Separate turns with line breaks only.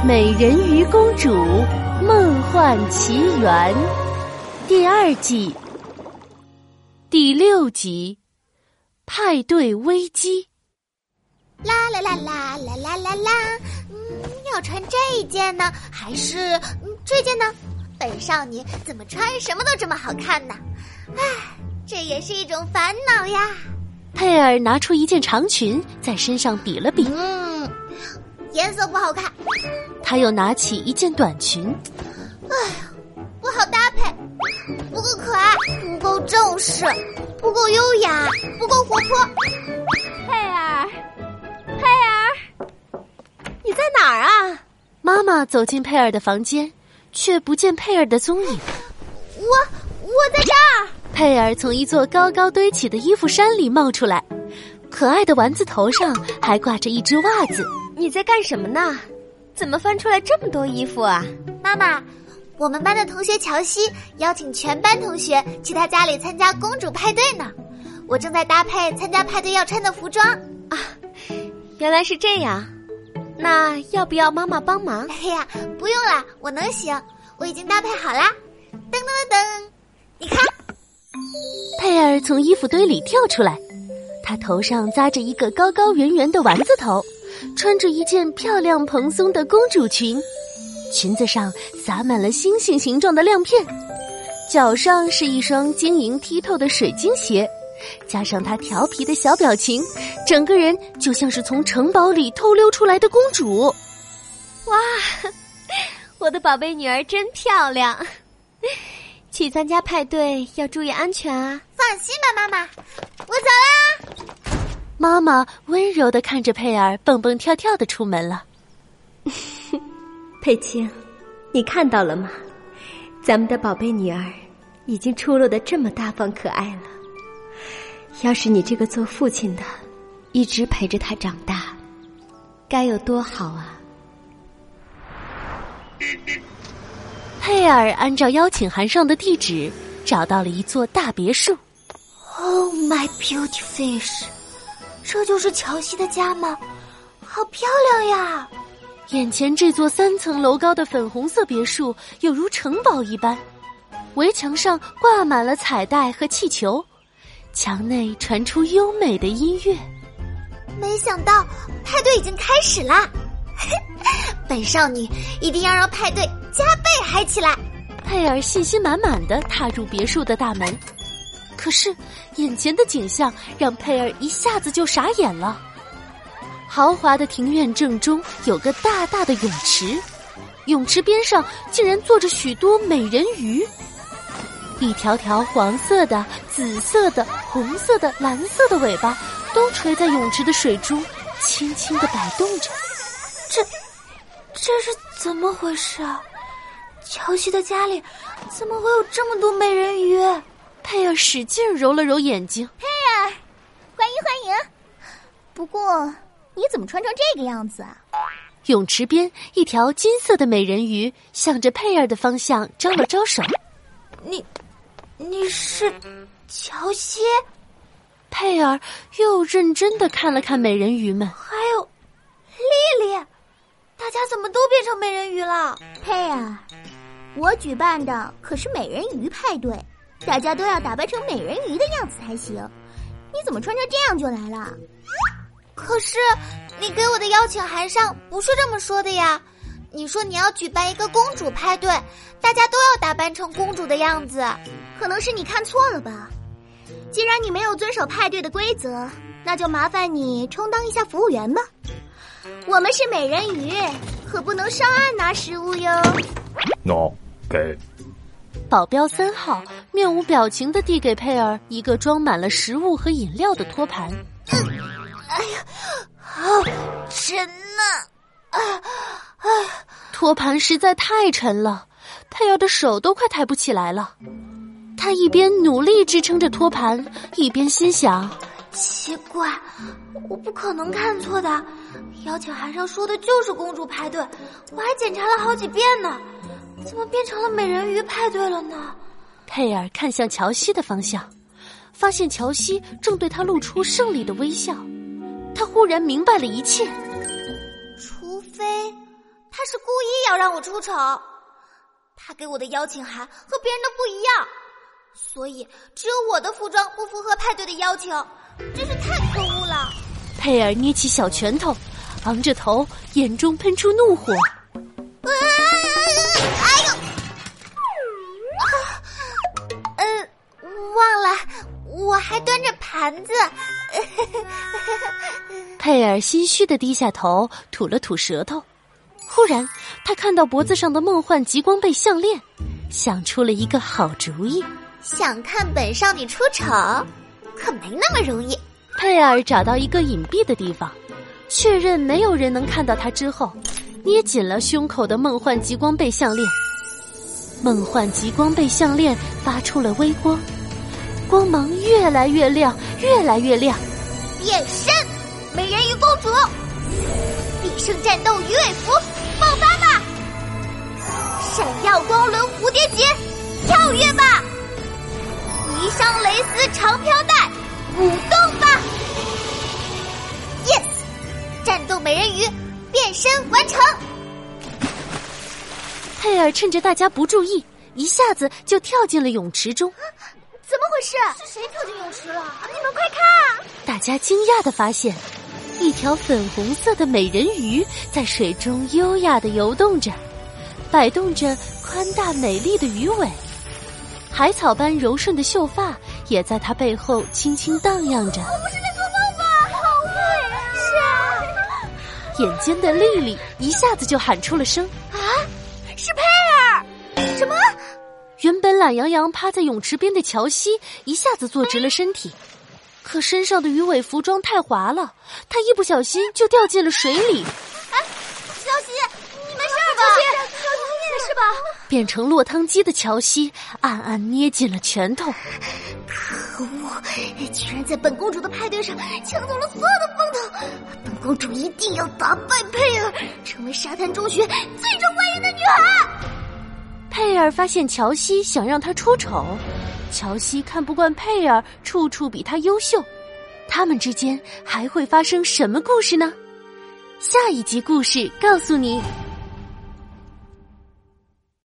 《美人鱼公主梦幻奇缘》第二季第六集《派对危机》。
啦啦啦啦啦啦啦啦！嗯，要穿这一件呢，还是嗯这件呢？本少女怎么穿什么都这么好看呢？唉，这也是一种烦恼呀。
佩尔拿出一件长裙，在身上比了比。
嗯，颜色不好看。
他又拿起一件短裙。
哎呀，不好搭配，不够可爱，不够正式，不够优雅，不够活泼。
佩儿，佩儿，你在哪儿啊？
妈妈走进佩儿的房间，却不见佩儿的踪影。
我我在这儿。
佩儿从一座高高堆起的衣服山里冒出来，可爱的丸子头上还挂着一只袜子。
你在干什么呢？怎么翻出来这么多衣服啊？
妈妈，我们班的同学乔西邀请全班同学去他家里参加公主派对呢。我正在搭配参加派对要穿的服装
啊。原来是这样，那要不要妈妈帮忙？
哎呀，不用了，我能行，我已经搭配好啦。噔噔噔噔，你看。
佩尔从衣服堆里跳出来，她头上扎着一个高高圆圆的丸子头，穿着一件漂亮蓬松的公主裙，裙子上洒满了星星形状的亮片，脚上是一双晶莹剔透的水晶鞋，加上她调皮的小表情，整个人就像是从城堡里偷溜出来的公主。
哇，我的宝贝女儿真漂亮！去参加派对要注意安全啊！
放心吧，妈妈，我走啦。
妈妈温柔的看着佩儿蹦蹦跳跳的出门了。
佩青，你看到了吗？咱们的宝贝女儿已经出落的这么大方可爱了。要是你这个做父亲的，一直陪着她长大，该有多好啊！
佩尔按照邀请函上的地址找到了一座大别墅。
Oh my beauty fish，这就是乔西的家吗？好漂亮呀！
眼前这座三层楼高的粉红色别墅有如城堡一般，围墙上挂满了彩带和气球，墙内传出优美的音乐。
没想到派对已经开始啦！本少女一定要让派对加倍嗨起来！
佩尔信心满满的踏入别墅的大门，可是眼前的景象让佩尔一下子就傻眼了。豪华的庭院正中有个大大的泳池，泳池边上竟然坐着许多美人鱼，一条条黄色的、紫色的、红色的、蓝色的尾巴都垂在泳池的水中，轻轻的摆动着。
这，这是怎么回事啊？乔西的家里怎么会有这么多美人鱼？
佩尔使劲揉了揉眼睛。
佩尔，欢迎欢迎。不过你怎么穿成这个样子啊？
泳池边，一条金色的美人鱼向着佩尔的方向招了招手。
你，你是乔西？
佩尔又认真的看了看美人鱼们，
还有丽丽。大家怎么都变成美人鱼了？
佩尔，我举办的可是美人鱼派对，大家都要打扮成美人鱼的样子才行。你怎么穿成这样就来了？
可是你给我的邀请函上不是这么说的呀！你说你要举办一个公主派对，大家都要打扮成公主的样子。
可能是你看错了吧？既然你没有遵守派对的规则，那就麻烦你充当一下服务员吧。我们是美人鱼，可不能上岸拿食物哟。
喏，给。
保镖三号面无表情的递给佩尔一个装满了食物和饮料的托盘。
嗯，哎呀，好沉呐！啊
啊！托盘实在太沉了，佩尔的手都快抬不起来了。他一边努力支撑着托盘，一边心想。
奇怪，我不可能看错的，邀请函上说的就是公主派对，我还检查了好几遍呢，怎么变成了美人鱼派对了呢？
佩尔看向乔西的方向，发现乔西正对他露出胜利的微笑，他忽然明白了一切。
除非他是故意要让我出丑。他给我的邀请函和别人的不一样，所以只有我的服装不符合派对的要求，真是太可恶了。
佩尔捏起小拳头，昂着头，眼中喷出怒火。
盘子。
佩尔心虚的低下头，吐了吐舌头。忽然，他看到脖子上的梦幻极光贝项链，想出了一个好主意。
想看本少女出丑，可没那么容易。
佩尔找到一个隐蔽的地方，确认没有人能看到他之后，捏紧了胸口的梦幻极光贝项链。梦幻极光贝项链发出了微光，光芒越来越亮，越来越亮。
变身，美人鱼公主，必胜战斗鱼尾服爆发吧！闪耀光轮蝴蝶结，跳跃吧！霓裳蕾丝长飘带，舞动吧！Yes，战斗美人鱼变身完成。
佩尔趁着大家不注意，一下子就跳进了泳池中。
是谁跳进泳池了？你们快看！
大家惊讶的发现，一条粉红色的美人鱼在水中优雅的游动着，摆动着宽大美丽的鱼尾，海草般柔顺的秀发也在它背后轻轻荡漾着。
我不是在做梦吧？好美啊！是啊。
眼尖的丽丽一下子就喊出了声：“原本懒洋洋趴在泳池边的乔西一下子坐直了身体，可身上的鱼尾服装太滑了，他一不小心就掉进了水里。
哎，乔西，你没事吧？
乔西，乔西，你没事吧？
变成落汤鸡的乔西暗暗捏紧了拳头。
可恶！居然在本公主的派对上抢走了所有的风头！本公主一定要打败佩尔，成为沙滩中学最受欢迎的女孩。
佩尔发现乔西想让他出丑，乔西看不惯佩尔处处比他优秀，他们之间还会发生什么故事呢？下一集故事告诉你。